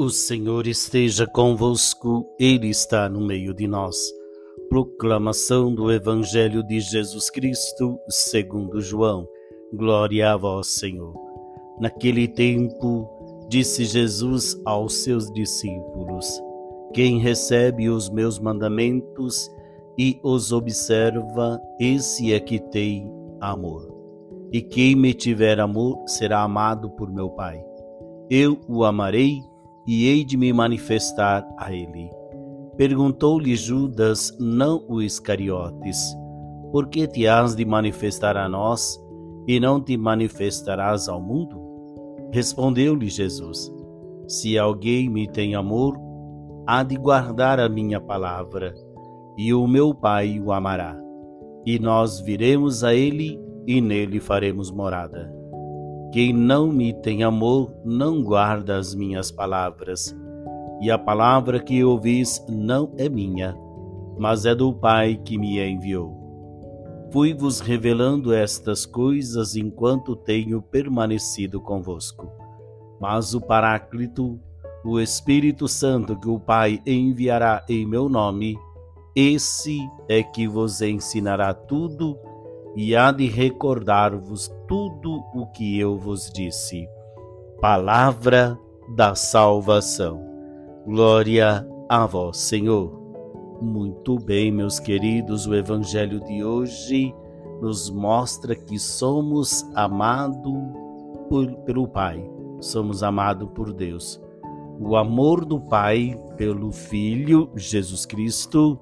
O Senhor esteja convosco, Ele está no meio de nós. Proclamação do Evangelho de Jesus Cristo, segundo João. Glória a vós, Senhor. Naquele tempo, disse Jesus aos seus discípulos: Quem recebe os meus mandamentos e os observa, esse é que tem amor. E quem me tiver amor será amado por meu Pai. Eu o amarei e hei de me manifestar a ele. Perguntou-lhe Judas, não o Iscariotes, por que te has de manifestar a nós e não te manifestarás ao mundo? Respondeu-lhe Jesus, se alguém me tem amor, há de guardar a minha palavra, e o meu Pai o amará, e nós viremos a ele e nele faremos morada. Quem não me tem amor não guarda as minhas palavras, e a palavra que ouvis não é minha, mas é do Pai que me enviou. Fui-vos revelando estas coisas enquanto tenho permanecido convosco. Mas o Paráclito, o Espírito Santo que o Pai enviará em meu nome, esse é que vos ensinará tudo e há de recordar-vos tudo o que eu vos disse. Palavra da salvação. Glória a vós, Senhor. Muito bem, meus queridos, o Evangelho de hoje nos mostra que somos amados pelo Pai, somos amados por Deus. O amor do Pai pelo Filho Jesus Cristo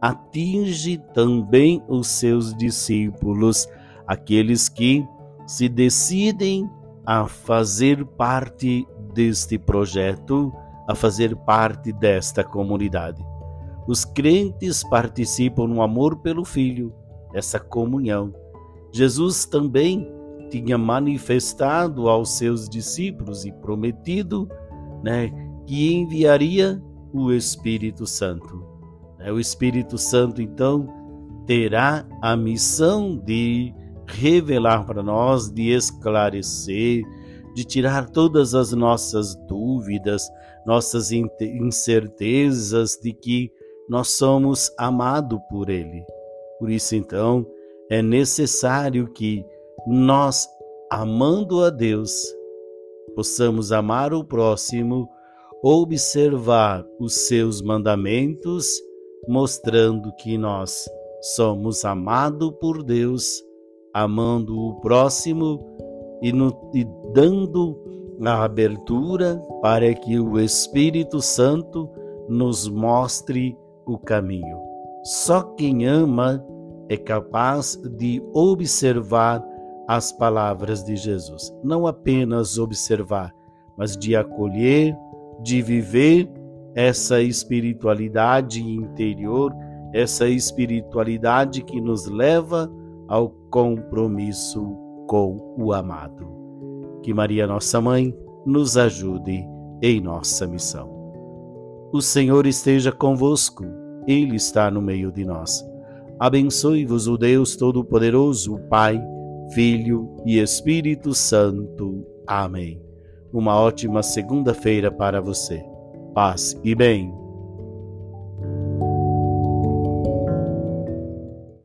atinge também os seus discípulos, aqueles que se decidem a fazer parte deste projeto, a fazer parte desta comunidade. Os crentes participam no amor pelo Filho, essa comunhão. Jesus também tinha manifestado aos seus discípulos e prometido né, que enviaria o Espírito Santo. É, o Espírito Santo, então, terá a missão de revelar para nós, de esclarecer, de tirar todas as nossas dúvidas, nossas incertezas de que nós somos amados por Ele. Por isso, então, é necessário que nós, amando a Deus, possamos amar o próximo, observar os seus mandamentos mostrando que nós somos amados por Deus, amando o próximo e, no, e dando a abertura para que o Espírito Santo nos mostre o caminho. Só quem ama é capaz de observar as palavras de Jesus. Não apenas observar, mas de acolher, de viver essa espiritualidade interior, essa espiritualidade que nos leva ao compromisso com o amado. Que Maria, nossa mãe, nos ajude em nossa missão. O Senhor esteja convosco, Ele está no meio de nós. Abençoe-vos o Deus Todo-Poderoso, Pai, Filho e Espírito Santo. Amém. Uma ótima segunda-feira para você paz e bem.